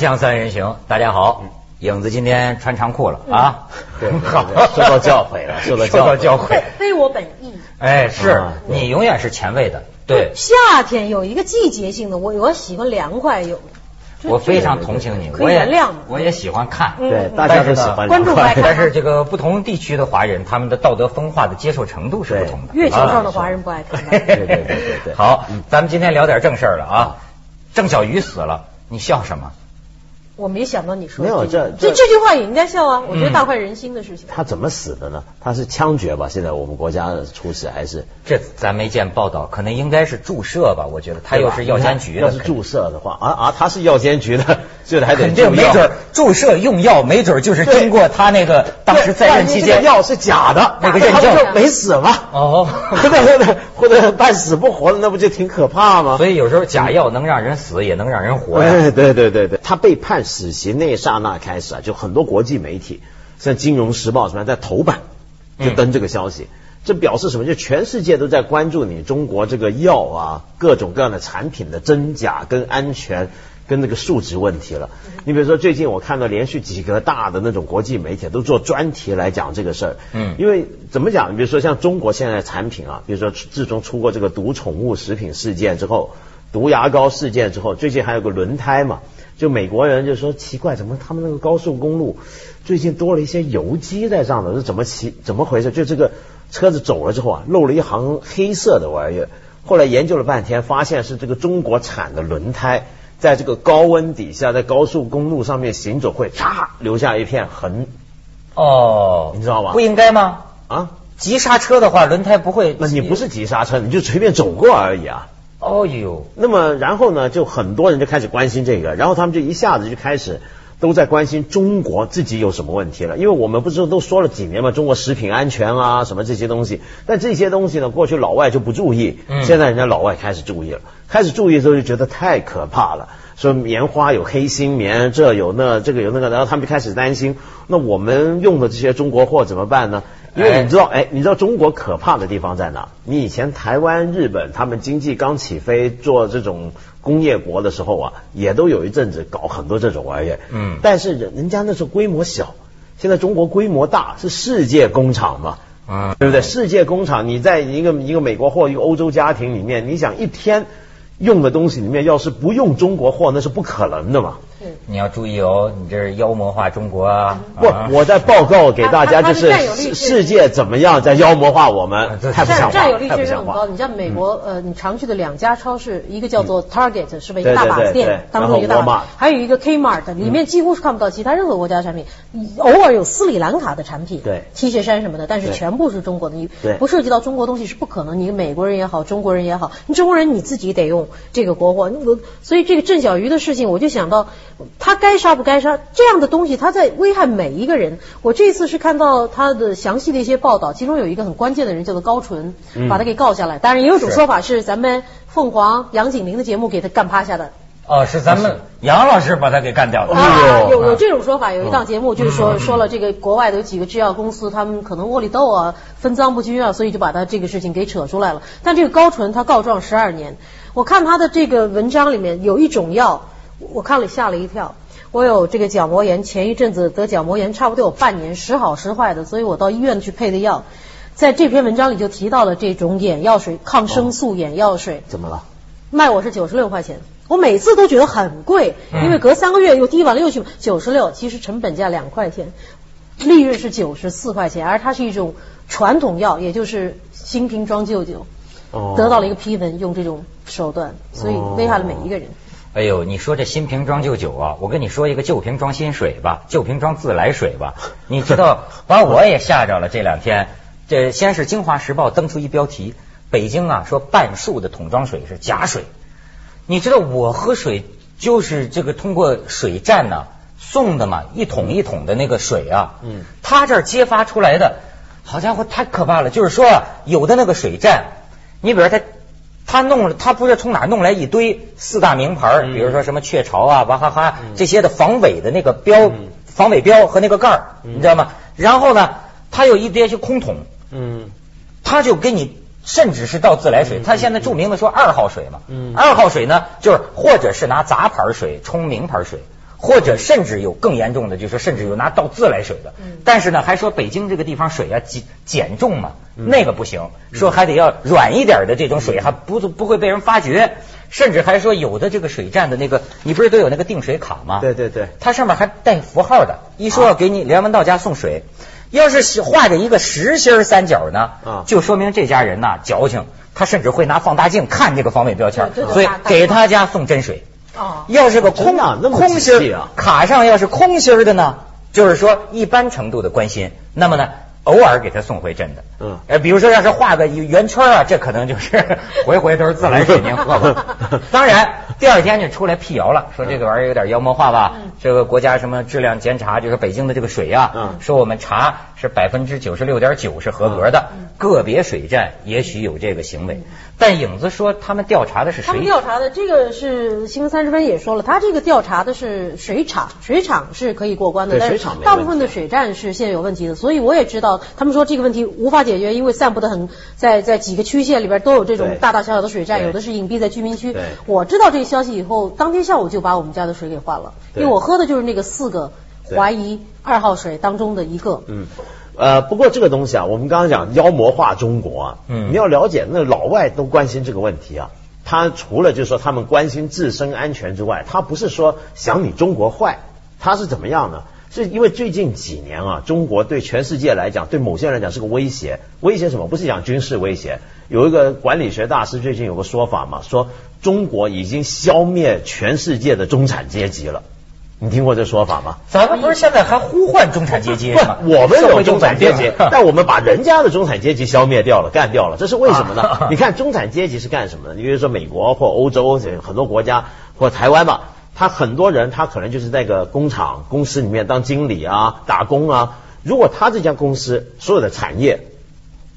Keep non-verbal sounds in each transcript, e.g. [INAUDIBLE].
锵锵三人行，大家好，影子今天穿长裤了啊，对，好，[LAUGHS] 受到教诲了，受到受到教诲，非我本意。哎，是啊你永远是前卫的，对，夏天有一个季节性的，我我喜欢凉快有。我非常同情你，可以我也原谅我也喜欢看，嗯。对，大家都喜欢关注 [LAUGHS] 但是这个不同地区的华人，他们的道德风化的接受程度是不同的。月球上的啊。华人不爱看。[LAUGHS] 对对对对对。好，咱们今天聊点正事儿了啊。郑小鱼死了，你笑什么？我没想到你说没有这这这句话也应该笑啊！我觉得嗯大快人心的事情。他怎么死的呢？他是枪决吧？现在我们国家处死还是？这咱没见报道，可能应该是注射吧？我觉得他又是药监局的，要是注射的话，啊啊，他是药监局的，[LAUGHS] 这还得肯定没准注射用药，没准就是经过他那个当时在任期间药是假的，那个认证就没死吗？哦，[LAUGHS] 或者或者或者半死不活的，那不就挺可怕吗？所以有时候假药能让人死，也能让人活呀。哎，对对对对，他被判死刑那一刹那开始啊，就很多国际媒体，像《金融时报》什么，在头版就登这个消息。这表示什么？就全世界都在关注你中国这个药啊，各种各样的产品的真假跟安全跟那个数值问题了。你比如说，最近我看到连续几个大的那种国际媒体都做专题来讲这个事儿。嗯因为怎么讲？比如说像中国现在产品啊，比如说自从出过这个毒宠物食品事件之后，毒牙膏事件之后，最近还有个轮胎嘛，就美国人就说奇怪，怎么他们那个高速公路最近多了一些油机在上头，是怎么骑怎么回事？就这个车子走了之后啊，漏了一行黑色的玩意儿。后来研究了半天，发现是这个中国产的轮胎，在这个高温底下，在高速公路上面行走会嚓留下一片痕哦，你知道吗不应该吗？啊。急刹车的话，轮胎不会。那你不是急刹车，你就随便走过而已啊。哦呦，那么然后呢，就很多人就开始关心这个，然后他们就一下子就开始都在关心中国自己有什么问题了，因为我们不是都说了几年嘛，中国食品安全啊什么这些东西，但这些东西呢，过去老外就不注意，嗯现在人家老外开始注意了，开始注意之后就觉得太可怕了。说棉花有黑心棉，这有那这个有那个，然后他们就开始担心，那我们用的这些中国货怎么办呢？因为你知道，哎，你知道中国可怕的地方在哪？你以前台湾、日本他们经济刚起飞，做这种工业国的时候啊，也都有一阵子搞很多这种玩意儿。嗯但是人人家那时候规模小，现在中国规模大，是世界工厂嘛，嗯，对不对？世界工厂，你在一个一个美国或一个欧洲家庭里面，你想一天用的东西里面，要是不用中国货，那是不可能的嘛。你要注意哦，你这是妖魔化中国啊！不啊，我在报告给大家，就是占有率世世界怎么样在妖魔化我啊们，这太不像话，占占有率确实很高。。你像美国，呃，你常去的两家超市，一个叫做 Target，是吧？一个大把子店当中一个大把，还有一个 Kmart，里面几乎是看不到其他任何国家的产品，偶尔有斯里兰卡的产品，对，T 恤衫什么的，但是全部是中国的。你对不涉及到中国东西是不可能。你美国人也好，中国人也好，你中国人你自己得用这个国货。我所以这个郑小鱼的事情，我就想到他该杀不该杀，这样的东西他在危害每一个人。我这次是看到他的详细的一些报道，其中有一个很关键的人叫做高纯，嗯把他给告下来。当然也有一种说法是咱们凤凰杨景林的节目给他干趴下的。哦，是咱们杨老师把他给干掉的。哎啊，有有这种说法，有一档节目就是说嗯说了这个国外的有几个制药公司，他们可能窝里斗啊，分赃不均啊，所以就把他这个事情给扯出来了。但这个高纯他告状十二年，我看他的这个文章里面有一种药，我看了吓了一跳。我有这个角膜炎，前一阵子得角膜炎，差不多有半年，时好时坏的，所以我到医院去配的药。在这篇文章里就提到了这种眼药水，抗生素眼药水。怎么了？卖我是九十六块钱，我每次都觉得很贵，嗯因为隔三个月又滴完了又去九十六，其实成本价两块钱，利润是九十四块钱，而它是一种传统药，也就是新瓶装旧酒，哦得到了一个批文，用这种手段，所以危害了每一个人。哎呦，你说这新瓶装旧酒啊，我跟你说一个旧瓶装新水吧，旧瓶装自来水吧。你知道，把我也吓着了。这两天，这先是《京华时报》登出一标题，北京啊说半数的桶装水是假水。你知道我喝水就是这个通过水站呢、送的嘛，一桶一桶的那个水啊，嗯，他这儿揭发出来的，好家伙，太可怕了。就是说啊，有的那个水站，你比如他。他弄了，他不是从哪儿弄来一堆四大名牌比如说什么雀巢啊、娃哈哈嗯这些的防伪的那个标、嗯防伪标和那个盖你知道吗？然后呢，他有一堆些空桶，嗯他就给你，甚至是倒自来水，嗯他现在著名的说二号水嘛，嗯二号水呢，就是或者是拿杂牌水冲名牌水，或者甚至有更严重的，就是说甚至有拿倒自来水的。但是呢，还说北京这个地方水啊减减重嘛，那个不行，说还得要软一点的这种水，还不不会被人发觉。甚至还说有的这个水站的那个，你不是都有那个定水卡吗？对对对，它上面还带符号的，一说要给你梁文道家送水，要是画着一个实心三角呢，啊就说明这家人呐矫情，他甚至会拿放大镜看这个防伪标签所以给他家送真水。哦，要是个空啊那么空心啊儿卡上要是空心儿的呢，就是说一般程度的关心，那么呢，偶尔给他送回真的。嗯呃，比如说要是画个圆圈啊，这可能就是 [LAUGHS] 回回都是自来水您喝吧。[LAUGHS] 当然，第二天就出来辟谣了，说这个玩意儿有点妖魔化吧。这个国家什么质量监察，就是北京的这个水啊，嗯说我们查是百分之九十六点九是合格的，个别水站也许有这个行为。但影子说他们调查的是他们？调查的这个是新闻三十分也说了，他这个调查的是水厂，水厂是可以过关的，但是大部分的水站是现在有问题的，所以我也知道他们说这个问题无法解决，因为散布的很在在几个区县里边都有这种大大小小的水站，有的是隐蔽在居民区。我知道这个消息以后，当天下午就把我们家的水给换了，因为我喝的就是那个四个怀疑二号水当中的一个。嗯，呃，不过这个东西啊，我们刚刚讲妖魔化中国啊，嗯你要了解，那老外都关心这个问题啊。他除了就是说他们关心自身安全之外，他不是说想你中国坏，他是怎么样呢？是因为最近几年啊，中国对全世界来讲，对某些人来讲是个威胁。威胁什么？不是讲军事威胁。有一个管理学大师最近有个说法嘛，说中国已经消灭全世界的中产阶级了。你听过这说法吗？咱们不是现在还呼唤中产阶级吗？不，我们有中产阶级但我们把人家的中产阶级消灭掉了，干掉了，这是为什么呢？你看中产阶级是干什么的？你比如说美国或欧洲很多国家或台湾吧，他很多人他可能就是在个工厂公司里面当经理啊、打工啊。如果他这家公司所有的产业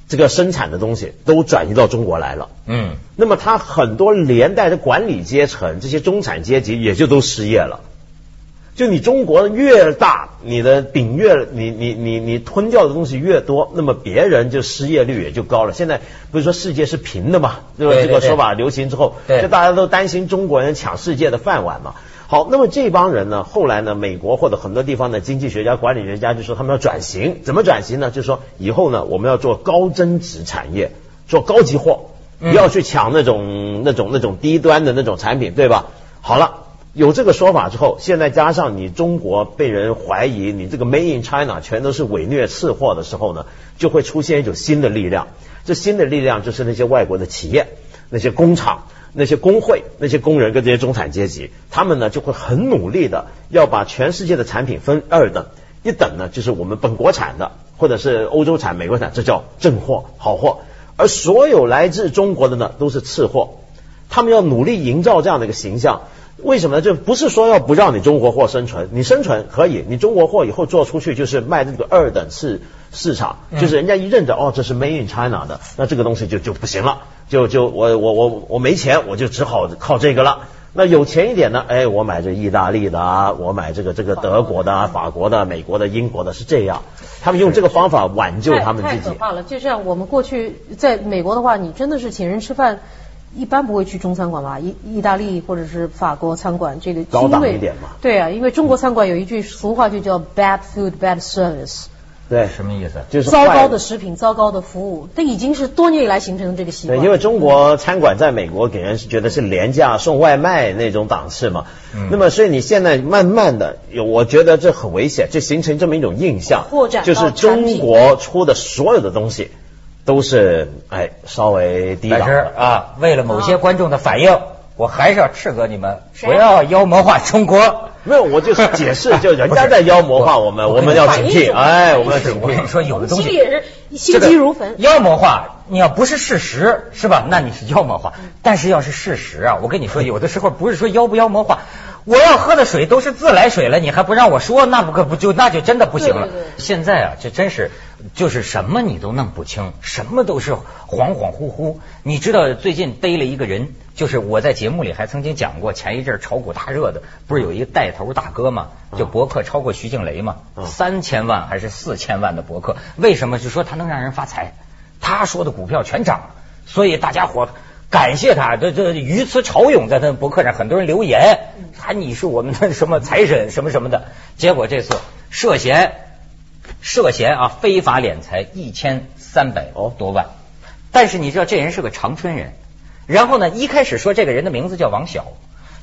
这个生产的东西都转移到中国来了。嗯，那么他很多连带的管理阶层，这些中产阶级也就都失业了。就你中国越大，你的饼越你你你你吞掉的东西越多，那么别人就失业率也就高了。现在不是说世界是平的嘛，对吧？这个说法流行之后，对就大家都担心中国人抢世界的饭碗嘛。好，那么这帮人呢，后来呢，美国或者很多地方的经济学家、管理学家就说他们要转型，怎么转型呢？就是说以后呢，我们要做高增值产业，做高级货，不要去抢那种那种那种低端的那种产品，对吧？好了。有这个说法之后，现在加上你中国被人怀疑你这个 Made in China 全都是伪劣次货的时候呢，就会出现一种新的力量。这新的力量就是那些外国的企业、那些工厂、那些工会、那些工人跟这些中产阶级，他们呢就会很努力的要把全世界的产品分二等，一等呢就是我们本国产的，或者是欧洲产、美国产，这叫正货、好货，而所有来自中国的呢都是次货。他们要努力营造这样的一个形象。为什么呢？就不是说要不让你中国货生存，你生存可以，你中国货以后做出去就是卖这个二等市市场，就是人家一认着哦，这是 Made in China 的，那这个东西就就不行了，就就我我我我没钱，我就只好靠这个了。那有钱一点呢，哎，我买这意大利的啊，我买这个这个德国的、啊、法国的、美国的、英国的，是这样。他们用这个方法挽救他们自己。太可怕了！就像我们过去在美国的话，你真的是请人吃饭。一般不会去中餐馆吧？意意大利或者是法国餐馆，这个高档一点嘛。对啊，因为中国餐馆有一句俗话就叫 “bad food, bad service”。对，什么意思？就是糟糕的食品，糟糕的服务，这已经是多年以来形成的这个习惯。对，因为中国餐馆在美国给人是觉得是廉价送外卖那种档次嘛。嗯、那么，所以你现在慢慢的有，我觉得这很危险，就形成这么一种印象，就是中国出的所有的东西。都是哎，稍微低档啊。为了某些观众的反应，我还是要斥责你们，不要妖魔化中国。没有，我就是解释，[LAUGHS] 就人家在妖魔化我们，我们要警惕。哎，我们要警惕。我跟你说，有的东西心里也是心急如焚。妖魔化，你要不是事实，是吧？那你是妖魔化。但是要是事实啊，我跟你说，有的时候不是说妖不妖魔化。我要喝的水都是自来水了，你还不让我说，那不可不就那就真的不行了。对对对现在啊，这真是就是什么你都弄不清，什么都是恍恍惚惚。你知道最近逮了一个人，就是我在节目里还曾经讲过，前一阵炒股大热的，不是有一个带头大哥嘛，就博客超过徐静蕾嘛，三千万还是四千万的博客，为什么？就说他能让人发财，他说的股票全涨，所以大家伙。感谢他，这这鱼词潮涌，在他的博客上很多人留言，喊你是我们的什么财神什么什么的。结果这次涉嫌涉嫌啊非法敛财一千三百多万，但是你知道这人是个长春人，然后呢一开始说这个人的名字叫王晓，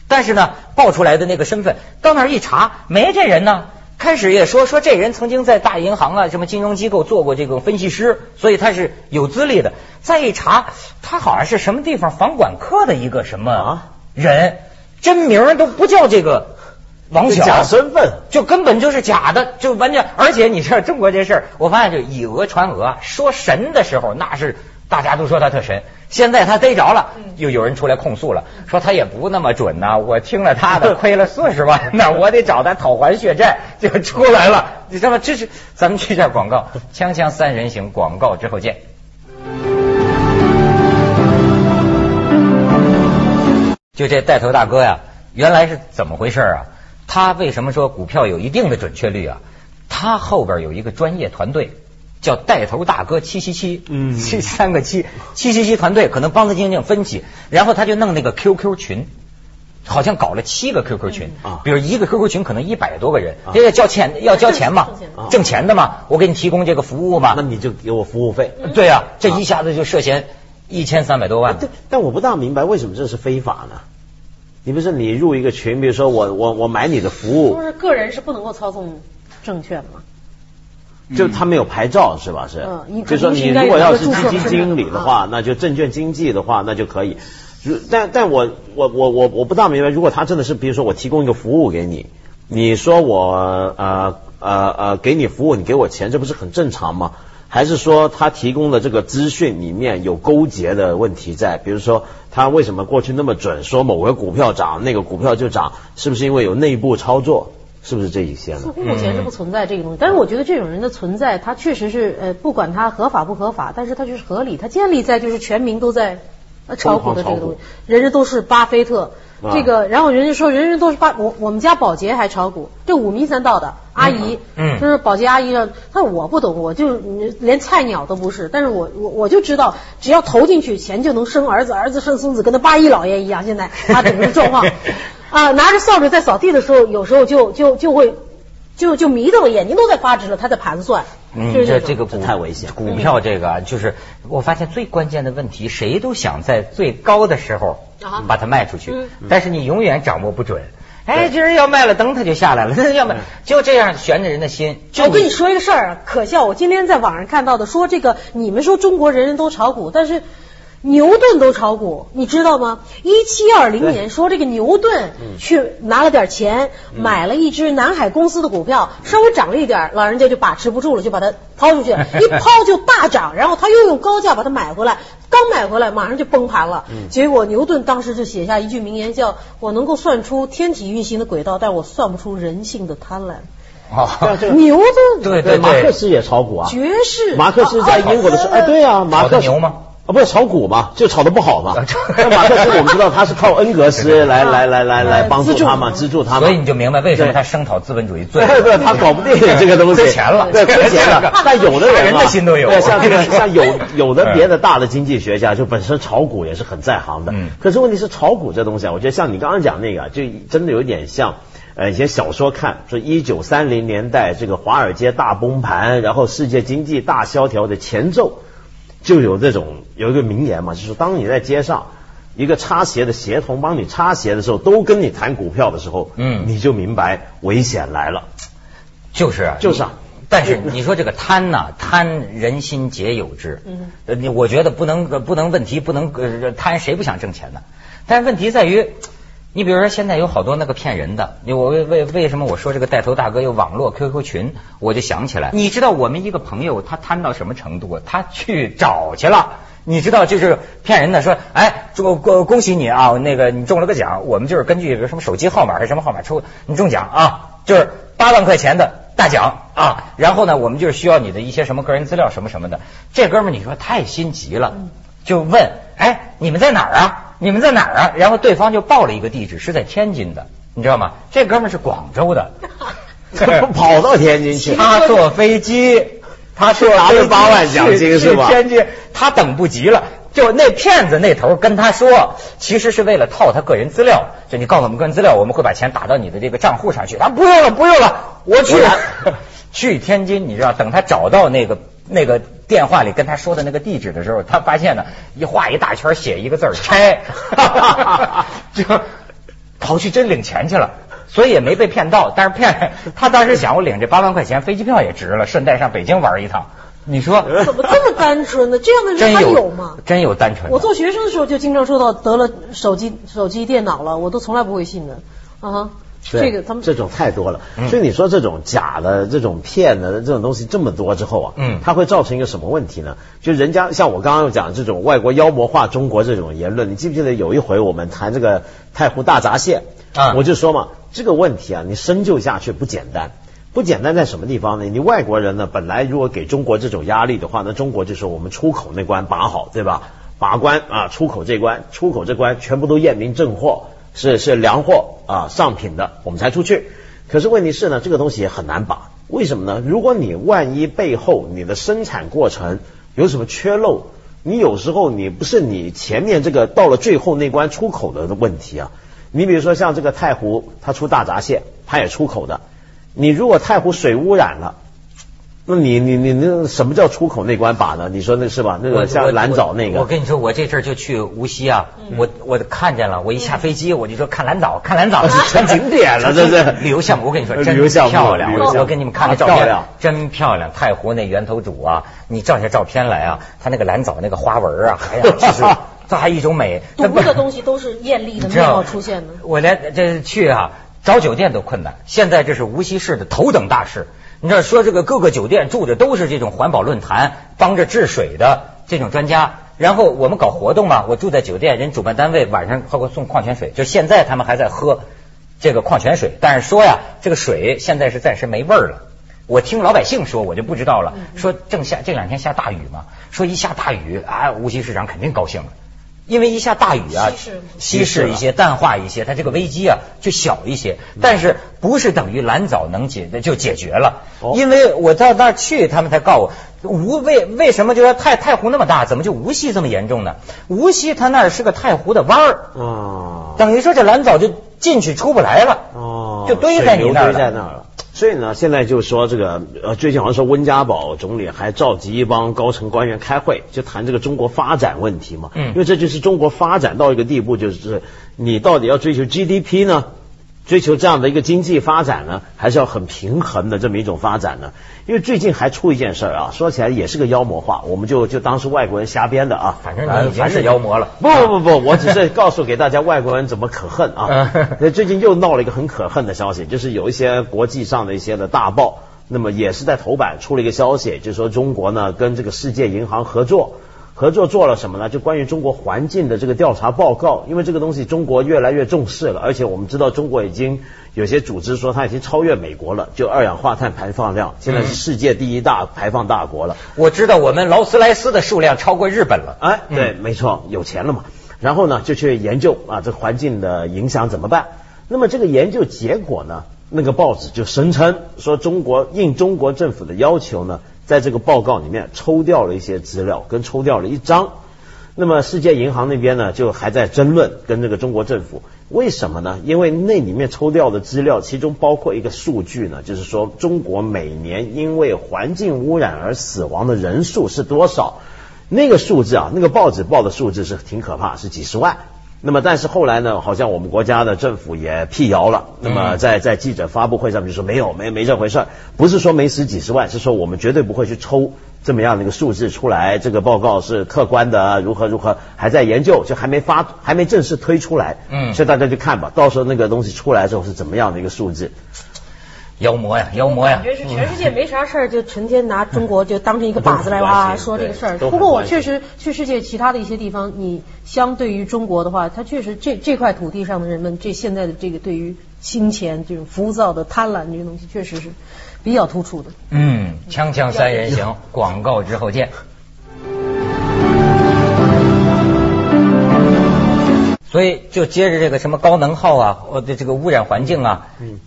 但是呢报出来的那个身份到那儿一查没这人呢。开始也说说这人曾经在大银行啊什么金融机构做过这个分析师，所以他是有资历的。再一查，他好像是什么地方房管科的一个什么人，真名都不叫这个王晓，假身份就根本就是假的，就完全。而且你知道中国这事儿，我发现就以讹传讹，说神的时候那是。大家都说他特神，现在他逮着了，又有人出来控诉了，说他也不那么准呐。我听了他的，[LAUGHS] 亏了四十万，[LAUGHS] 那我得找他讨还血债，就出来了。你知道吗？这是咱们去下广告，[LAUGHS] 锵锵三人行广告之后见。就这带头大哥呀，原来是怎么回事啊？他为什么说股票有一定的准确率啊？他后边有一个专业团队。叫带头大哥七七七，嗯，七三个七七七七团队可能帮他进行分析，然后他就弄那个 QQ 群，好像搞了七个 QQ 群，啊，比如一个 QQ 群可能一百多个人，这要交钱 [LAUGHS] 要交钱嘛，[LAUGHS] 挣钱的嘛，我给你提供这个服务嘛，那你就给我服务费，对呀，这一下子就涉嫌一千三百多万，对，但我不大明白为什么这是非法呢？你不是你入一个群，比如说我我我买你的服务，不是个人是不能够操纵证券吗？就他没有牌照是吧？是，就说你如果要是基金经理的话，那就证券经纪的话，那就可以。但但我我我我我不大明白，如果他真的是，比如说我提供一个服务给你，你说我呃呃呃给你服务，你给我钱，这不是很正常吗？还是说他提供的这个资讯里面有勾结的问题在？比如说他为什么过去那么准，说某个股票涨，那个股票就涨，是不是因为有内部操作？是不是这一些呢？似乎目前是不存在这个东西，但是我觉得这种人的存在，他确实是呃，不管他合法不合法，但是他就是合理，他建立在就是全民都在炒股的这个东西，人人都是巴菲特，这个，然后人家说人人都是巴，我我们家保洁还炒股，这五迷三道的阿姨，嗯，就是保洁阿姨让，他说我不懂，我就连菜鸟都不是，但是我我我就知道，只要投进去，钱就能生儿子，儿子生孙子，跟那八一老爷一样，现在他整个状况。[LAUGHS] 啊，拿着扫帚在扫地的时候，有时候就就就会就就迷瞪了，眼睛都在发直了。他在盘算，嗯，这这个太危险。股票这个就是我发现最关键的问题，谁都想在最高的时候把它卖出去，但是你永远掌握不准。哎，今儿要卖了，灯它就下来了，[LAUGHS] 要卖就这样悬着人的心。我跟你说一个事儿，可笑。我今天在网上看到的，说这个你们说中国人人都炒股，但是。牛顿都炒股，你知道吗？一七二零年说这个牛顿去拿了点钱，买了一只南海公司的股票，稍微涨了一点，老人家就把持不住了，就把它抛出去，[LAUGHS] 一抛就大涨，然后他又用高价把它买回来，刚买回来马上就崩盘了。结果牛顿当时就写下一句名言，叫我能够算出天体运行的轨道，但我算不出人性的贪婪。啊，牛顿。对对对，马克思也炒股啊，爵士，马克思在英国的时候，哎，对啊，马克思。牛吗？啊，不是炒股嘛，就炒的不好嘛。那马克思我们知道他是靠恩格斯 [LAUGHS] 来来来来来帮助他嘛，资助他嘛。所以你就明白为什么他声讨资本主义罪。对对，他搞不定这个东西。[LAUGHS] 亏钱了，对，亏钱了。[LAUGHS] 但有的人啊，心都有。对，像这个像有有的别的大的经济学家，就本身炒股也是很在行的。嗯。可是问题是炒股这东西啊，我觉得像你刚刚讲那个，就真的有点像呃一些小说看，说一九三零年代这个华尔街大崩盘，然后世界经济大萧条的前奏。就有这种有一个名言嘛，就是当你在街上一个擦鞋的鞋童帮你擦鞋的时候，都跟你谈股票的时候，嗯，你就明白危险来了。就是就是啊，但是你说这个贪呐，贪人心皆有之。嗯，呃，你我觉得不能不能问题不能呃贪，谁不想挣钱呢？但是问题在于。你比如说，现在有好多那个骗人的。你我为为为什么我说这个带头大哥有网络 QQ 群，我就想起来。你知道我们一个朋友他贪到什么程度？他去找去了。你知道就是骗人的，说哎，祝恭恭喜你啊，那个你中了个奖，我们就是根据什么手机号码还是什么号码抽你中奖啊，就是八万块钱的大奖啊。然后呢，我们就是需要你的一些什么个人资料什么什么的。这哥们你说太心急了，就问哎，你们在哪儿啊？你们在哪儿啊？然后对方就报了一个地址，是在天津的，你知道吗？这哥们是广州的，[LAUGHS] 跑到天津去。[LAUGHS] 他坐飞机，他坐拿了八万奖金是吧？天津，他等不及了，就那骗子那头跟他说，其实是为了套他个人资料，就你告诉我们个人资料，我们会把钱打到你的这个账户上去。他不用了，不用了，我去 [LAUGHS] 去天津，你知道，等他找到那个那个电话里跟他说的那个地址的时候，他发现呢，一画一大圈，写一个字儿拆，[LAUGHS] 就跑去真领钱去了。所以也没被骗到，但是骗他当时想，我领这八万块钱飞机票也值了，顺带上北京玩一趟。你说怎么这么单纯呢？这样的人还有吗？真有单纯。我做学生的时候就经常收到得了手机、手机、电脑了，我都从来不会信的啊。这个他们这种太多了，所以你说这种假的、这种骗的这种东西这么多之后啊，嗯，它会造成一个什么问题呢？就人家像我刚刚讲这种外国妖魔化中国这种言论，你记不记得有一回我们谈这个太湖大闸蟹啊？我就说嘛，这个问题啊，你深究下去不简单，不简单在什么地方呢？你外国人呢，本来如果给中国这种压力的话，那中国就是我们出口那关把好，对吧？把关啊，出口这关，出口这关全部都验明正货。是是粮货啊，上品的，我们才出去。可是问题是呢，这个东西也很难把。为什么呢？如果你万一背后你的生产过程有什么缺漏，你有时候你不是你前面这个到了最后那关出口的问题啊。你比如说像这个太湖，它出大闸蟹，它也出口的。你如果太湖水污染了。那你你你那什么叫出口那关把呢？你说那是吧？那个像蓝藻那个。我跟你说，我这阵就去无锡啊，我我看见了，我一下飞机我就说看蓝藻，看蓝藻 [LAUGHS] 是成景点了，[LAUGHS] 这是旅游项目。我跟你说，真漂亮。我给你们看个照片，真漂亮。太湖那源头主啊，你照下照片来啊，它那个蓝藻那个花纹啊，哎呀，就是 [LAUGHS] 这还一种美。赌博的东西都是艳丽的面貌出现的。我连这去啊找酒店都困难，现在这是无锡市的头等大事。你知道说这个各个酒店住的都是这种环保论坛帮着治水的这种专家，然后我们搞活动嘛，我住在酒店，人主办单位晚上还给我送矿泉水，就现在他们还在喝这个矿泉水，但是说呀，这个水现在是暂时没味儿了。我听老百姓说，我就不知道了。说正下这两天下大雨嘛，说一下大雨啊，无锡市长肯定高兴了。因为一下大雨啊，稀释一些，淡化一些，它这个危机啊就小一些。但是不是等于蓝藻能解就解决了？因为我到那儿去，他们才告我，无为为什么就说太太湖那么大，怎么就无锡这么严重呢？无锡它那儿是个太湖的弯儿，等于说这蓝藻就进去出不来了，就堆在你那儿了。所以呢，现在就说这个呃，最近好像说温家宝总理还召集一帮高层官员开会，就谈这个中国发展问题嘛。嗯，因为这就是中国发展到一个地步，就是你到底要追求 GDP 呢？追求这样的一个经济发展呢，还是要很平衡的这么一种发展呢？因为最近还出一件事儿啊，说起来也是个妖魔化，我们就就当是外国人瞎编的啊。反正你已经是妖魔了。不不不不，我只是告诉给大家外国人怎么可恨啊。那 [LAUGHS] 最近又闹了一个很可恨的消息，就是有一些国际上的一些的大报，那么也是在头版出了一个消息，就是说中国呢跟这个世界银行合作。合作做了什么呢？就关于中国环境的这个调查报告，因为这个东西中国越来越重视了，而且我们知道中国已经有些组织说它已经超越美国了，就二氧化碳排放量现在是世界第一大排放大国了。我知道我们劳斯莱斯的数量超过日本了。哎，对，没错，有钱了嘛。然后呢，就去研究啊，这环境的影响怎么办？那么这个研究结果呢，那个报纸就声称说中国应中国政府的要求呢。在这个报告里面抽掉了一些资料，跟抽掉了一张。那么世界银行那边呢，就还在争论跟这个中国政府，为什么呢？因为那里面抽掉的资料，其中包括一个数据呢，就是说中国每年因为环境污染而死亡的人数是多少？那个数字啊，那个报纸报的数字是挺可怕，是几十万。那么，但是后来呢，好像我们国家的政府也辟谣了。那么，在在记者发布会上就说没有，没没这回事儿，不是说没死几十万，是说我们绝对不会去抽这么样的一个数字出来。这个报告是客观的，如何如何，还在研究，就还没发，还没正式推出来。嗯，所以大家就看吧，到时候那个东西出来之后是怎么样的一个数字。妖魔呀，妖魔呀！感觉是全世界没啥事儿，就成天拿中国就当成一个靶子来哇 [LAUGHS] 说这个事儿。不过我确实去世界其他的一些地方，你相对于中国的话，它确实这这块土地上的人们，这现在的这个对于金钱这种浮躁的贪婪这个东西，确实是比较突出的。嗯，锵锵三人行，广告之后见。所以就接着这个什么高能耗啊，我的这个污染环境啊。嗯。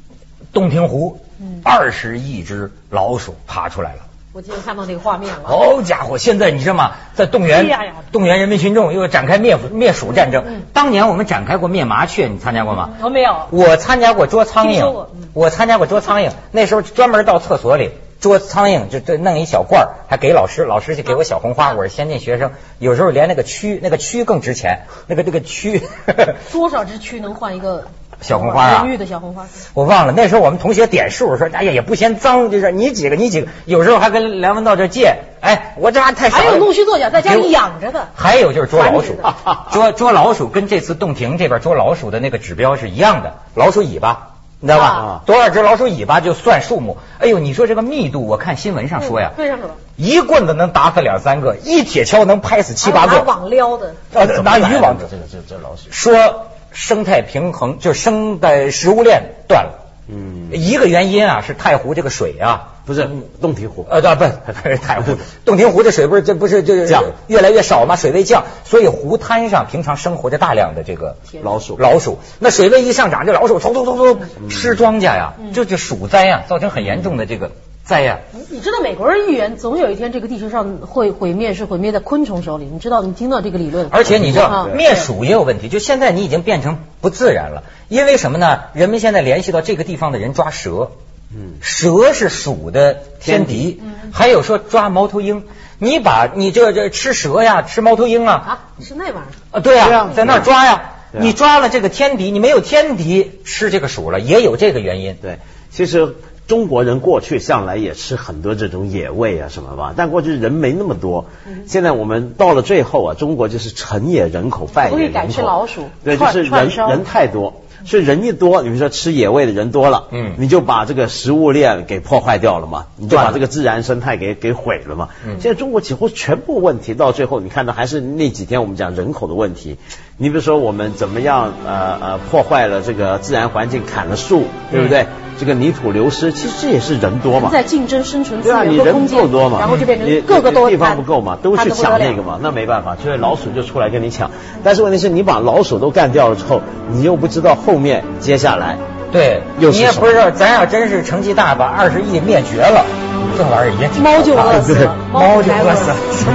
洞庭湖，二十亿只老鼠爬出来了，我今天看到那个画面了。好家伙，现在你知道吗？在动员动员人民群众又展开灭灭鼠战争嗯。当年我们展开过灭麻雀，你参加过吗？我没有。我参加过捉苍蝇我参加过捉苍蝇。那时候专门到厕所里捉苍蝇，就就弄一小罐儿，还给老师，老师就给我小红花。啊我是先进学生，有时候连那个蛆，那个蛆更值钱，那个那个蛆。[LAUGHS] 多少只蛆能换一个小红花玉的小红花？我忘了，那时候我们同学点数说，哎呀也不嫌脏，就是你几个你几个，有时候还跟梁文道这借，哎，我这玩意儿太。还有弄虚作假，在家里养着的。还有就是捉老鼠，[LAUGHS] 捉捉老鼠跟这次洞庭这边捉老鼠的那个指标是一样的，老鼠尾巴。你知道吧啊？多少只老鼠尾巴就算数目。哎呦，你说这个密度，我看新闻上说呀，对上了。一棍子能打死两三个，一铁锹能拍死七八个拿个。网撩的。啊拿渔网这个这这老鼠，说生态平衡，就是生的食物链断了。嗯，一个原因啊是太湖这个水啊，不是洞庭湖，呃，对，不 [LAUGHS] 是太湖，洞庭湖的水不是这不是就是降。越来越少嘛，水位降，所以湖滩上平常生活着大量的这个老鼠。老鼠，那水位一上涨，这老鼠嗖嗖嗖嗖吃庄稼呀，这就鼠灾呀，造成很严重的这个灾呀。你知道美国人预言，总有一天这个地球上会毁灭，是毁灭在昆虫手里。你知道，你听到这个理论？而且你知道啊灭鼠也有问题，就现在你已经变成不自然了，因为什么呢？人们现在联系到这个地方的人抓蛇，嗯，蛇是鼠的天敌，还有说抓猫头鹰，你把你这这吃蛇呀，吃猫头鹰啊，啊，是那玩意儿。啊，对呀、啊在那儿抓呀。啊你抓了这个天敌，你没有天敌吃这个鼠了，也有这个原因。对，其实中国人过去向来也吃很多这种野味啊什么吧，但过去人没那么多。现在我们到了最后啊，中国就是成也人口，败也人口。对，就是人人太多。所以人一多，你比如说吃野味的人多了，嗯你就把这个食物链给破坏掉了嘛，你就把这个自然生态给给毁了嘛。嗯现在中国几乎全部问题到最后，你看到还是那几天我们讲人口的问题。你比如说我们怎么样呃呃破坏了这个自然环境，砍了树，对不对？这个泥土流失，其实这也是人多嘛。在竞争生存资对啊，你人够多嘛，然后就变你成各个都地方不够嘛，都去抢那个嘛，那没办法，所以老鼠就出来跟你抢。但是问题是你把老鼠都干掉了之后，你又不知道后面接下来对，你也不知道，咱要真是成绩大，把二十亿灭绝了，这玩意儿也挺 [LAUGHS] 猫就饿死了，猫就还饿死了，什么？